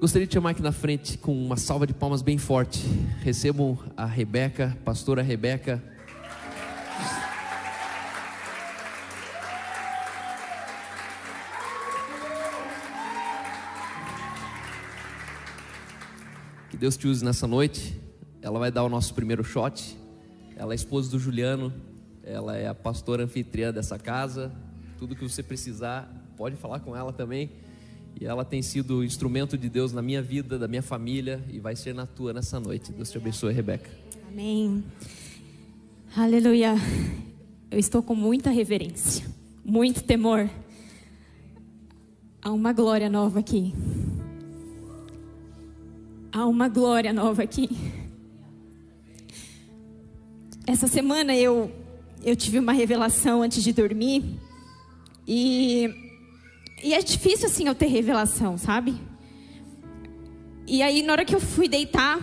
Gostaria de chamar aqui na frente com uma salva de palmas bem forte. Recebam a Rebeca, pastora Rebeca. Que Deus te use nessa noite. Ela vai dar o nosso primeiro shot. Ela é esposa do Juliano. Ela é a pastora anfitriã dessa casa. Tudo que você precisar, pode falar com ela também. E ela tem sido instrumento de Deus na minha vida, da minha família e vai ser na tua nessa noite. Deus te abençoe, Rebeca. Amém. Aleluia. Eu estou com muita reverência, muito temor. Há uma glória nova aqui. Há uma glória nova aqui. Essa semana eu eu tive uma revelação antes de dormir e e é difícil assim eu ter revelação, sabe? E aí na hora que eu fui deitar,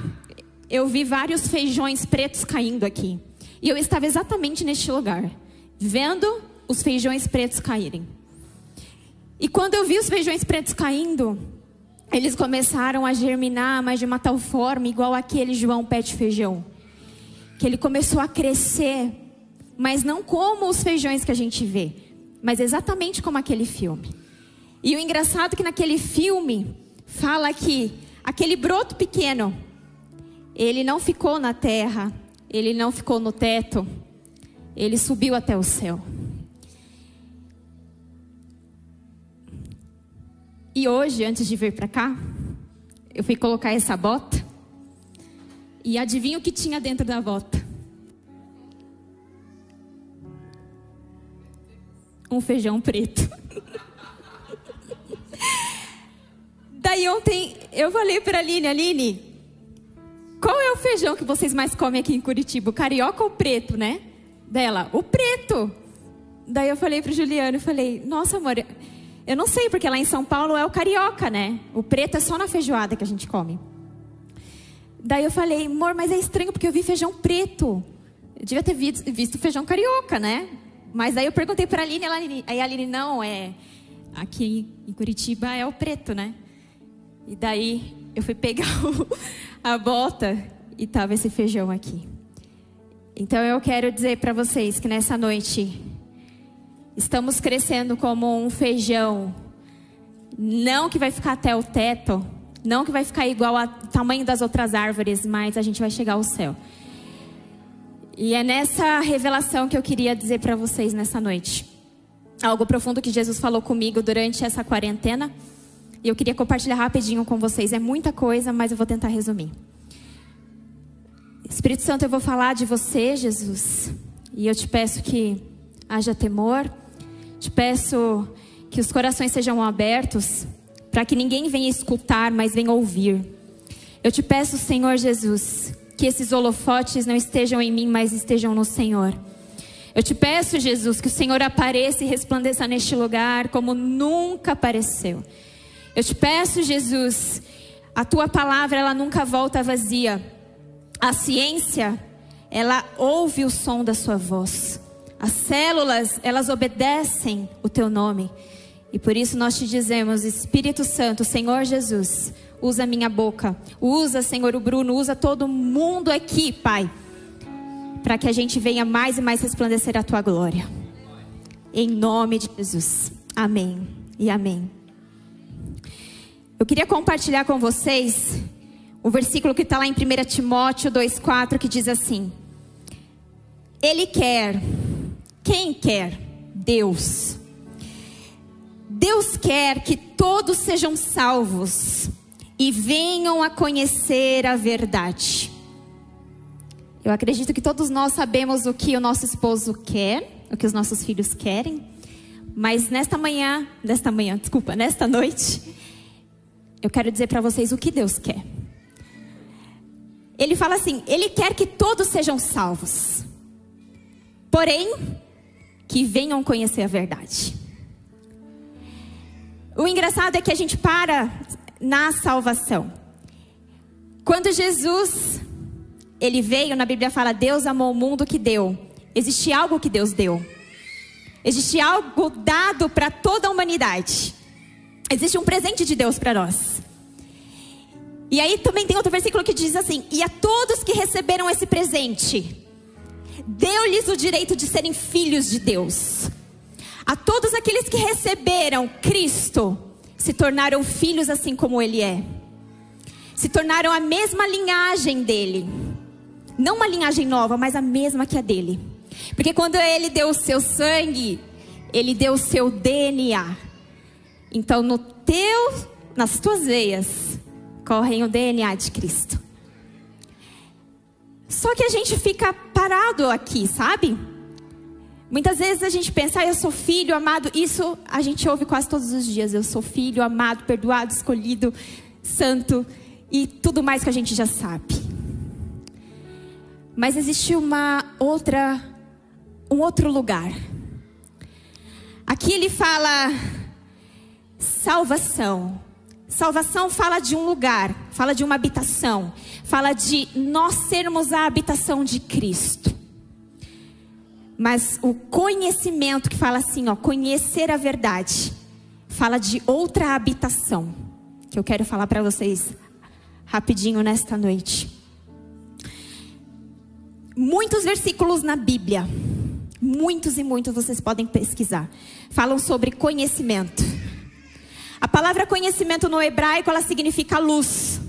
eu vi vários feijões pretos caindo aqui. E eu estava exatamente neste lugar, vendo os feijões pretos caírem. E quando eu vi os feijões pretos caindo, eles começaram a germinar, mas de uma tal forma, igual aquele João de feijão. Que ele começou a crescer, mas não como os feijões que a gente vê, mas exatamente como aquele filme. E o engraçado é que naquele filme fala que aquele broto pequeno, ele não ficou na terra, ele não ficou no teto, ele subiu até o céu. E hoje, antes de vir para cá, eu fui colocar essa bota. E adivinha o que tinha dentro da bota? Um feijão preto. Daí ontem eu falei para a Aline, Aline, qual é o feijão que vocês mais comem aqui em Curitiba? O carioca ou o preto, né? Dela, o preto. Daí eu falei para o Juliano, eu falei, nossa amor, eu não sei, porque lá em São Paulo é o carioca, né? O preto é só na feijoada que a gente come. Daí eu falei, amor, mas é estranho porque eu vi feijão preto. Eu devia ter visto, feijão carioca, né? Mas daí eu perguntei para a Aline, ela, aí a Aline, não, é. Aqui em Curitiba é o preto, né? E daí eu fui pegar o, a bota e tava esse feijão aqui. Então eu quero dizer para vocês que nessa noite estamos crescendo como um feijão, não que vai ficar até o teto, não que vai ficar igual ao tamanho das outras árvores, mas a gente vai chegar ao céu. E é nessa revelação que eu queria dizer para vocês nessa noite. Algo profundo que Jesus falou comigo durante essa quarentena. E eu queria compartilhar rapidinho com vocês. É muita coisa, mas eu vou tentar resumir. Espírito Santo, eu vou falar de você, Jesus. E eu te peço que haja temor. Te peço que os corações sejam abertos para que ninguém venha escutar, mas venha ouvir. Eu te peço, Senhor Jesus, que esses holofotes não estejam em mim, mas estejam no Senhor. Eu te peço, Jesus, que o Senhor apareça e resplandeça neste lugar como nunca apareceu. Eu te peço, Jesus, a tua palavra ela nunca volta vazia. A ciência, ela ouve o som da sua voz. As células, elas obedecem o teu nome. E por isso nós te dizemos, Espírito Santo, Senhor Jesus, usa a minha boca, usa, Senhor, o Bruno, usa todo mundo aqui, Pai, para que a gente venha mais e mais resplandecer a tua glória. Em nome de Jesus. Amém e amém. Eu queria compartilhar com vocês o versículo que está lá em 1 Timóteo 2,4 que diz assim: Ele quer, quem quer? Deus. Deus quer que todos sejam salvos e venham a conhecer a verdade. Eu acredito que todos nós sabemos o que o nosso esposo quer, o que os nossos filhos querem, mas nesta manhã, nesta manhã, desculpa, nesta noite, eu quero dizer para vocês o que Deus quer. Ele fala assim: Ele quer que todos sejam salvos, porém, que venham conhecer a verdade. O engraçado é que a gente para na salvação. Quando Jesus ele veio, na Bíblia fala: Deus amou o mundo que deu. Existe algo que Deus deu. Existe algo dado para toda a humanidade. Existe um presente de Deus para nós. E aí também tem outro versículo que diz assim: E a todos que receberam esse presente, deu-lhes o direito de serem filhos de Deus. A todos aqueles que receberam Cristo, se tornaram filhos assim como Ele é. Se tornaram a mesma linhagem dele. Não uma linhagem nova, mas a mesma que a dele. Porque quando Ele deu o seu sangue, Ele deu o seu DNA. Então, no teu, nas tuas veias, correm o DNA de Cristo. Só que a gente fica parado aqui, sabe? Muitas vezes a gente pensa, ah, eu sou filho amado. Isso a gente ouve quase todos os dias. Eu sou filho amado, perdoado, escolhido, santo e tudo mais que a gente já sabe. Mas existe uma outra, um outro lugar. Aqui ele fala salvação. Salvação fala de um lugar, fala de uma habitação, fala de nós sermos a habitação de Cristo. Mas o conhecimento que fala assim, ó, conhecer a verdade, fala de outra habitação, que eu quero falar para vocês rapidinho nesta noite. Muitos versículos na Bíblia, muitos e muitos vocês podem pesquisar, falam sobre conhecimento. A palavra conhecimento no hebraico, ela significa luz.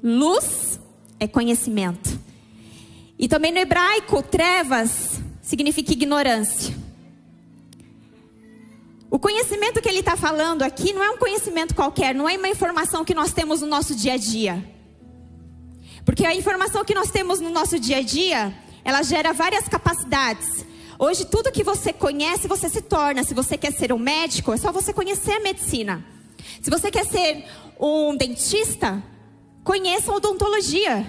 Luz é conhecimento. E também no hebraico, trevas significa ignorância. O conhecimento que ele está falando aqui não é um conhecimento qualquer, não é uma informação que nós temos no nosso dia a dia. Porque a informação que nós temos no nosso dia a dia, ela gera várias capacidades. Hoje, tudo que você conhece, você se torna. Se você quer ser um médico, é só você conhecer a medicina. Se você quer ser um dentista, conheça a odontologia.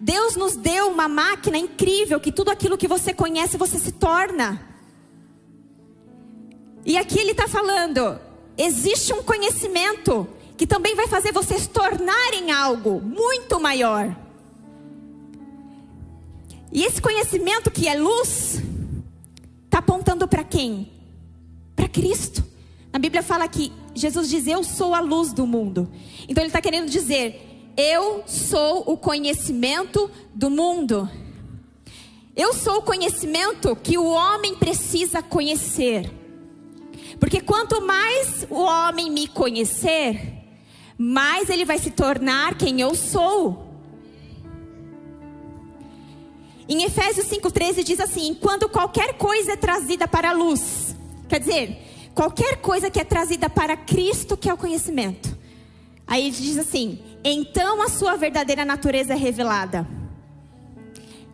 Deus nos deu uma máquina incrível que tudo aquilo que você conhece, você se torna. E aqui ele está falando: existe um conhecimento que também vai fazer você se tornar em algo muito maior. E esse conhecimento que é luz, Está apontando para quem? Para Cristo. Na Bíblia fala que Jesus diz: Eu sou a luz do mundo. Então ele está querendo dizer: Eu sou o conhecimento do mundo. Eu sou o conhecimento que o homem precisa conhecer. Porque quanto mais o homem me conhecer, mais ele vai se tornar quem eu sou. Em Efésios 5,13 diz assim: quando qualquer coisa é trazida para a luz, quer dizer, qualquer coisa que é trazida para Cristo, que é o conhecimento. Aí ele diz assim: então a sua verdadeira natureza é revelada.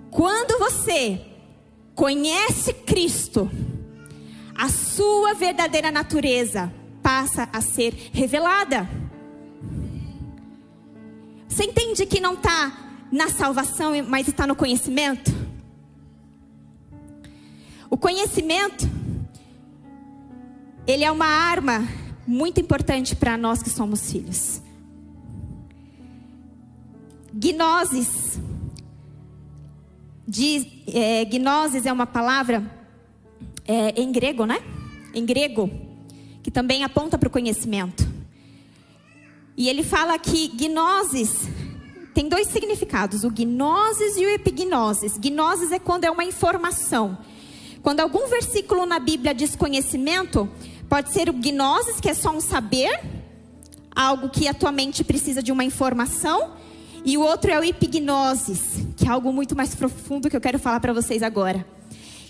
Quando você conhece Cristo, a sua verdadeira natureza passa a ser revelada. Você entende que não está na salvação, mas está no conhecimento? O conhecimento, ele é uma arma muito importante para nós que somos filhos. Gnoses, diz, é, gnoses é uma palavra é, em grego, né? Em grego, que também aponta para o conhecimento. E ele fala que gnoses tem dois significados, o gnosis e o epignosis. Gnosis é quando é uma informação. Quando algum versículo na Bíblia diz conhecimento, pode ser o gnosis, que é só um saber, algo que a tua mente precisa de uma informação, e o outro é o epignosis, que é algo muito mais profundo que eu quero falar para vocês agora.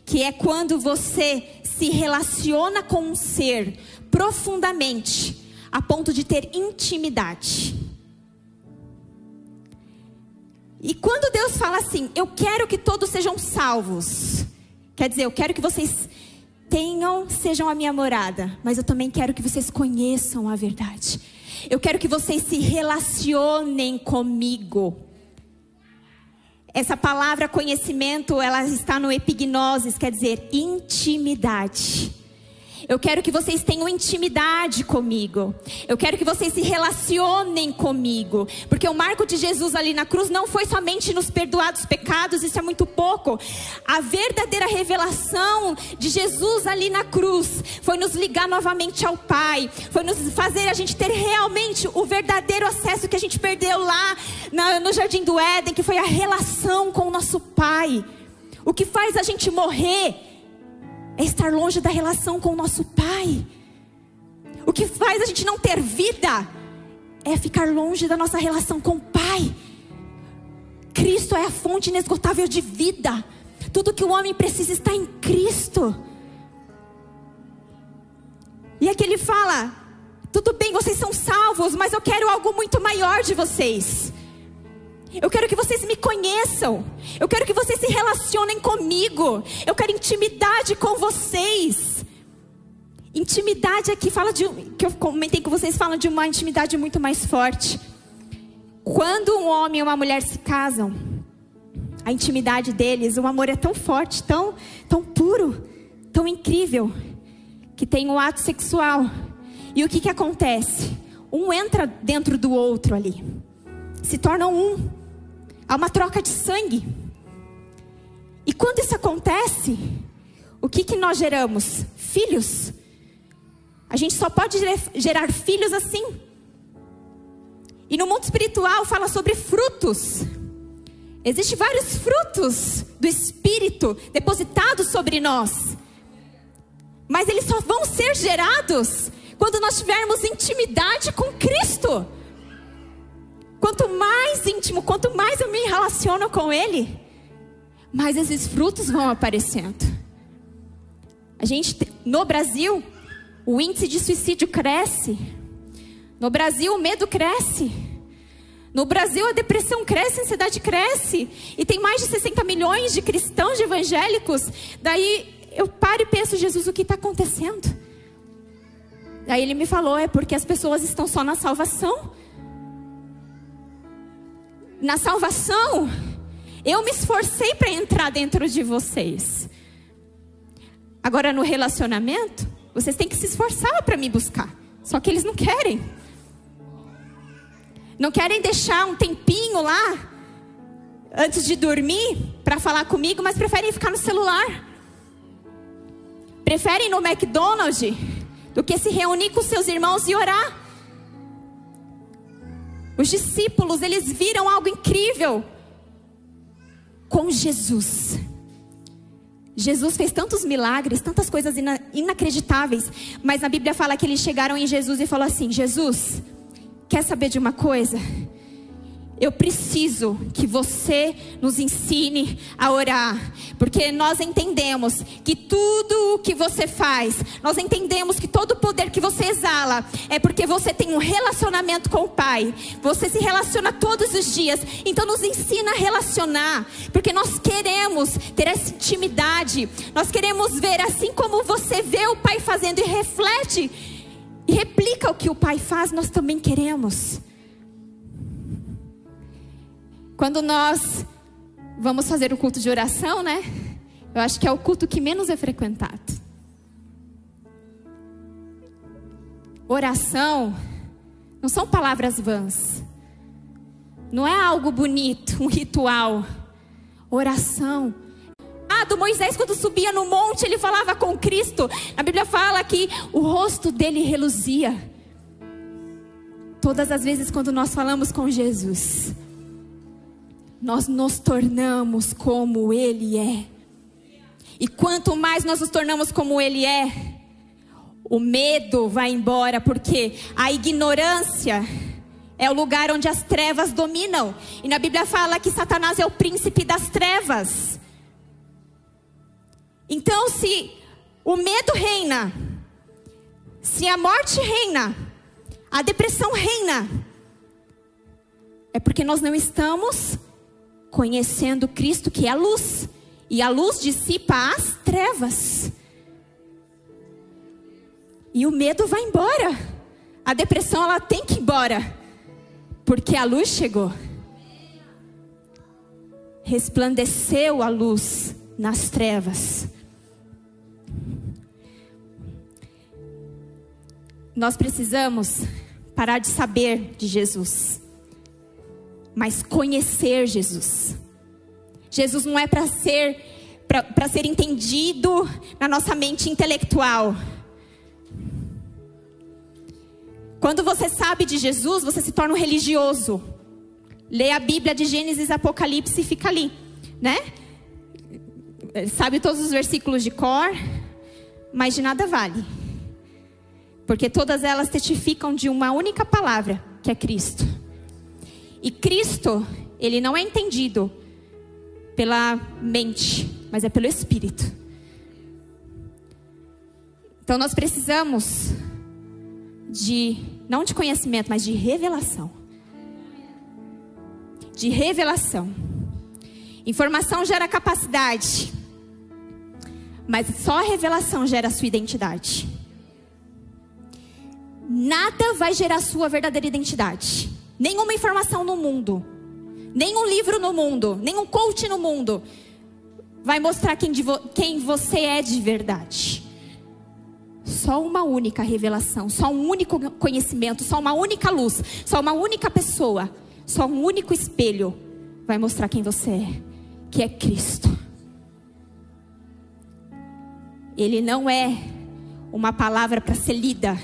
Que é quando você se relaciona com um ser profundamente, a ponto de ter intimidade. E quando Deus fala assim, eu quero que todos sejam salvos, quer dizer, eu quero que vocês tenham, sejam a minha morada, mas eu também quero que vocês conheçam a verdade. Eu quero que vocês se relacionem comigo. Essa palavra conhecimento, ela está no epignosis, quer dizer intimidade. Eu quero que vocês tenham intimidade comigo. Eu quero que vocês se relacionem comigo. Porque o marco de Jesus ali na cruz não foi somente nos perdoar dos pecados, isso é muito pouco. A verdadeira revelação de Jesus ali na cruz foi nos ligar novamente ao Pai. Foi nos fazer a gente ter realmente o verdadeiro acesso que a gente perdeu lá no Jardim do Éden, que foi a relação com o nosso Pai. O que faz a gente morrer é estar longe da relação com o nosso Pai. O que faz a gente não ter vida é ficar longe da nossa relação com o Pai. Cristo é a fonte inesgotável de vida. Tudo que o homem precisa está em Cristo. E aqui ele fala: tudo bem, vocês são salvos, mas eu quero algo muito maior de vocês. Eu quero que vocês me conheçam. Eu quero que vocês se relacionem comigo. Eu quero intimidade com vocês. Intimidade aqui fala de que eu comentei com vocês falam de uma intimidade muito mais forte. Quando um homem e uma mulher se casam, a intimidade deles, o amor é tão forte, tão tão puro, tão incrível, que tem um ato sexual. E o que que acontece? Um entra dentro do outro ali. Se tornam um. Há uma troca de sangue. E quando isso acontece, o que, que nós geramos? Filhos. A gente só pode gerar filhos assim. E no mundo espiritual fala sobre frutos. Existem vários frutos do Espírito depositados sobre nós. Mas eles só vão ser gerados quando nós tivermos intimidade com Cristo. Quanto mais íntimo, quanto mais eu me relaciono com Ele, mais esses frutos vão aparecendo. A gente, no Brasil, o índice de suicídio cresce. No Brasil, o medo cresce. No Brasil, a depressão cresce, a ansiedade cresce. E tem mais de 60 milhões de cristãos, de evangélicos. Daí eu paro e penso, Jesus, o que está acontecendo? Daí ele me falou, é porque as pessoas estão só na salvação na salvação, eu me esforcei para entrar dentro de vocês. Agora no relacionamento, vocês têm que se esforçar para me buscar. Só que eles não querem. Não querem deixar um tempinho lá antes de dormir para falar comigo, mas preferem ficar no celular. Preferem ir no McDonald's do que se reunir com seus irmãos e orar. Os discípulos, eles viram algo incrível com Jesus. Jesus fez tantos milagres, tantas coisas ina inacreditáveis, mas na Bíblia fala que eles chegaram em Jesus e falou assim: Jesus, quer saber de uma coisa? Eu preciso que você nos ensine a orar, porque nós entendemos que tudo o que você faz, nós entendemos que todo o poder que você exala é porque você tem um relacionamento com o Pai. Você se relaciona todos os dias, então nos ensina a relacionar, porque nós queremos ter essa intimidade. Nós queremos ver assim como você vê o Pai fazendo e reflete e replica o que o Pai faz, nós também queremos. Quando nós vamos fazer o culto de oração, né? Eu acho que é o culto que menos é frequentado. Oração não são palavras vãs. Não é algo bonito, um ritual. Oração. Ah, do Moisés, quando subia no monte, ele falava com Cristo. A Bíblia fala que o rosto dele reluzia. Todas as vezes quando nós falamos com Jesus, nós nos tornamos como Ele é. E quanto mais nós nos tornamos como Ele é, o medo vai embora, porque a ignorância é o lugar onde as trevas dominam. E na Bíblia fala que Satanás é o príncipe das trevas. Então, se o medo reina, se a morte reina, a depressão reina, é porque nós não estamos conhecendo Cristo que é a luz, e a luz dissipa as trevas. E o medo vai embora. A depressão ela tem que ir embora, porque a luz chegou. Resplandeceu a luz nas trevas. Nós precisamos parar de saber de Jesus, mas conhecer Jesus. Jesus não é para ser para ser entendido na nossa mente intelectual. Quando você sabe de Jesus, você se torna um religioso. Lê a Bíblia de Gênesis Apocalipse e fica ali, né? Sabe todos os versículos de cor, mas de nada vale. Porque todas elas testificam de uma única palavra, que é Cristo. E Cristo, ele não é entendido pela mente, mas é pelo Espírito. Então nós precisamos de, não de conhecimento, mas de revelação. De revelação. Informação gera capacidade, mas só a revelação gera a sua identidade. Nada vai gerar a sua verdadeira identidade. Nenhuma informação no mundo, nenhum livro no mundo, nenhum coach no mundo vai mostrar quem, vo quem você é de verdade. Só uma única revelação, só um único conhecimento, só uma única luz, só uma única pessoa, só um único espelho vai mostrar quem você é, que é Cristo. Ele não é uma palavra para ser lida,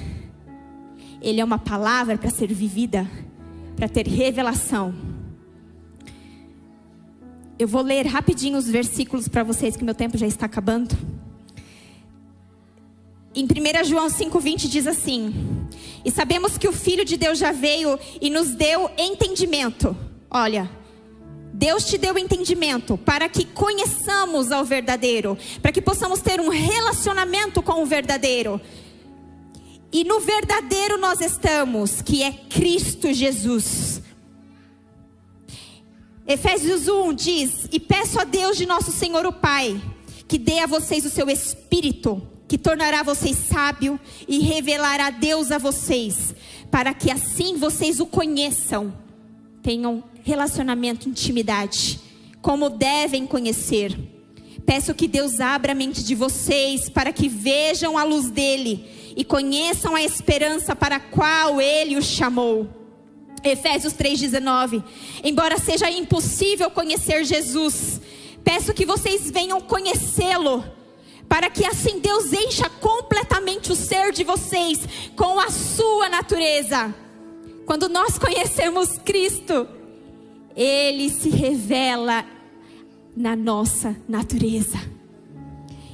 ele é uma palavra para ser vivida, para ter revelação. Eu vou ler rapidinho os versículos para vocês, que meu tempo já está acabando. Em 1 João 5,20 diz assim: E sabemos que o Filho de Deus já veio e nos deu entendimento. Olha, Deus te deu entendimento para que conheçamos ao verdadeiro, para que possamos ter um relacionamento com o verdadeiro. E no verdadeiro nós estamos, que é Cristo Jesus. Efésios 1 diz: E peço a Deus de nosso Senhor o Pai, que dê a vocês o seu espírito, que tornará vocês sábio e revelará Deus a vocês, para que assim vocês o conheçam, tenham relacionamento, intimidade, como devem conhecer. Peço que Deus abra a mente de vocês para que vejam a luz dele e conheçam a esperança para a qual ele os chamou Efésios 3,19. Embora seja impossível conhecer Jesus, peço que vocês venham conhecê-lo, para que assim Deus encha completamente o ser de vocês com a sua natureza. Quando nós conhecemos Cristo, Ele se revela na nossa natureza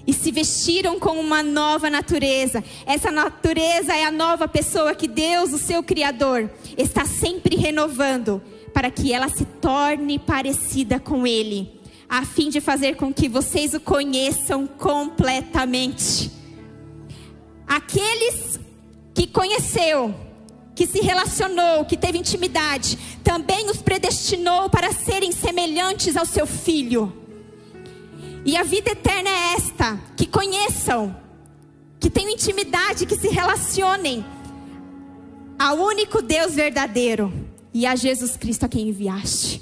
e se vestiram com uma nova natureza. Essa natureza é a nova pessoa que Deus, o seu Criador, está sempre renovando para que ela se torne parecida com Ele, a fim de fazer com que vocês o conheçam completamente. Aqueles que conheceu, que se relacionou, que teve intimidade, também os predestinou para serem semelhantes ao seu filho e a vida eterna é esta: que conheçam, que tenham intimidade, que se relacionem ao único Deus verdadeiro e a Jesus Cristo a quem enviaste.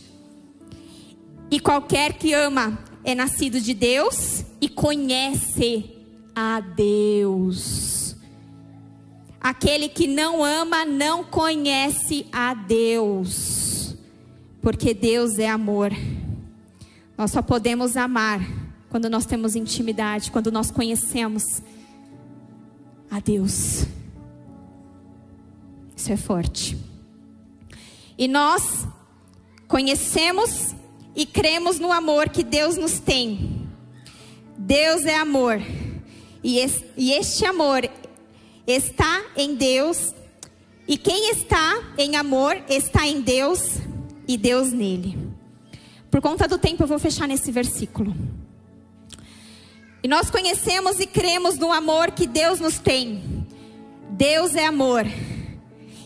E qualquer que ama é nascido de Deus e conhece a Deus. Aquele que não ama não conhece a Deus, porque Deus é amor. Nós só podemos amar quando nós temos intimidade, quando nós conhecemos a Deus. Isso é forte. E nós conhecemos e cremos no amor que Deus nos tem. Deus é amor. E este amor está em Deus. E quem está em amor está em Deus e Deus nele. Por conta do tempo, eu vou fechar nesse versículo. E nós conhecemos e cremos no amor que Deus nos tem. Deus é amor.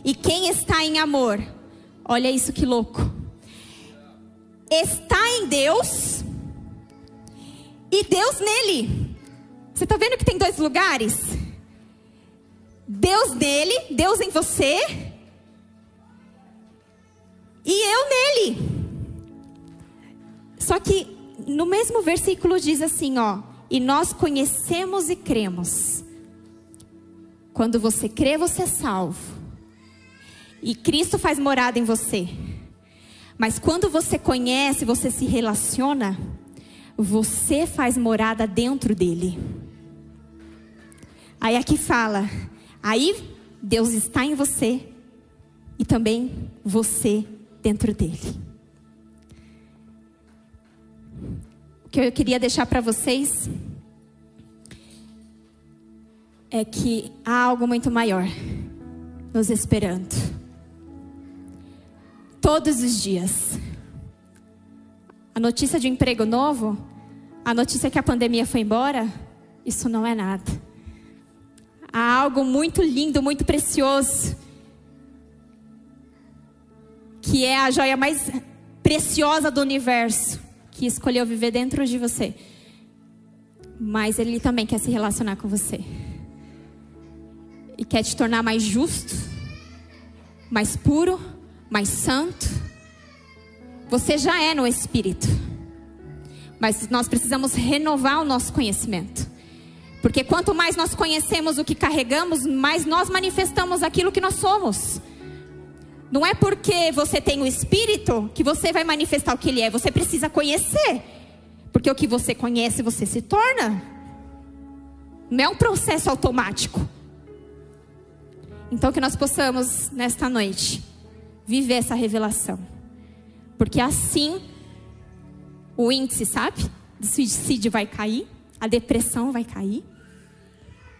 E quem está em amor, olha isso que louco. Está em Deus e Deus nele. Você está vendo que tem dois lugares? Deus nele, Deus em você e eu nele. Só que no mesmo versículo diz assim, ó: e nós conhecemos e cremos. Quando você crê, você é salvo. E Cristo faz morada em você. Mas quando você conhece, você se relaciona, você faz morada dentro dele. Aí aqui fala, aí Deus está em você e também você dentro dele. Que eu queria deixar para vocês é que há algo muito maior nos esperando. Todos os dias. A notícia de um emprego novo, a notícia que a pandemia foi embora, isso não é nada. Há algo muito lindo, muito precioso, que é a joia mais preciosa do universo, que escolheu viver dentro de você. Mas ele também quer se relacionar com você. E quer te tornar mais justo, mais puro, mais santo. Você já é no espírito. Mas nós precisamos renovar o nosso conhecimento. Porque quanto mais nós conhecemos o que carregamos, mais nós manifestamos aquilo que nós somos. Não é porque você tem o Espírito que você vai manifestar o que Ele é. Você precisa conhecer. Porque o que você conhece, você se torna. Não é um processo automático. Então, que nós possamos, nesta noite, viver essa revelação. Porque assim, o índice, sabe? Do suicídio vai cair a depressão vai cair,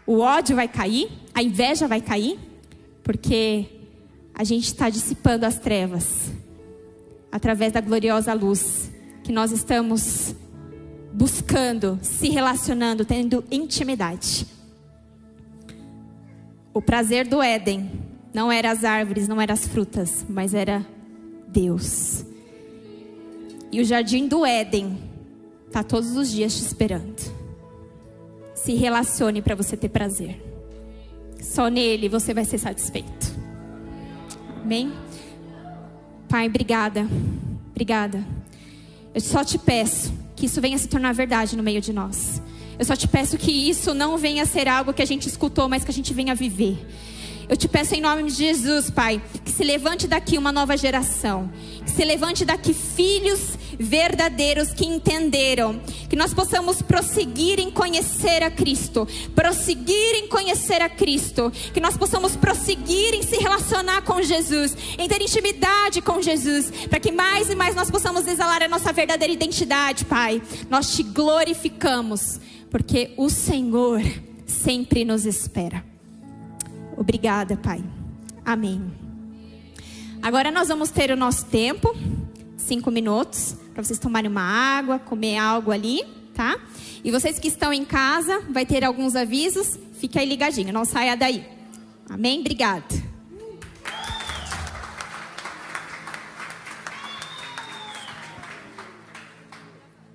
o ódio vai cair, a inveja vai cair, porque a gente está dissipando as trevas através da gloriosa luz que nós estamos buscando, se relacionando, tendo intimidade. O prazer do Éden não era as árvores, não eram as frutas, mas era Deus. E o jardim do Éden está todos os dias te esperando. Se relacione para você ter prazer. Só nele você vai ser satisfeito. Amém? Pai, obrigada. Obrigada. Eu só te peço que isso venha se tornar verdade no meio de nós. Eu só te peço que isso não venha ser algo que a gente escutou, mas que a gente venha viver. Eu te peço em nome de Jesus, Pai, que se levante daqui uma nova geração. Que se levante daqui filhos verdadeiros que entenderam. Que nós possamos prosseguir em conhecer a Cristo. Prosseguir em conhecer a Cristo. Que nós possamos prosseguir em se relacionar com Jesus. Em ter intimidade com Jesus. Para que mais e mais nós possamos exalar a nossa verdadeira identidade, Pai. Nós te glorificamos. Porque o Senhor sempre nos espera. Obrigada, Pai. Amém. Agora nós vamos ter o nosso tempo, cinco minutos, para vocês tomarem uma água, comer algo ali, tá? E vocês que estão em casa, vai ter alguns avisos, fique aí ligadinho, não saia daí. Amém? Obrigada.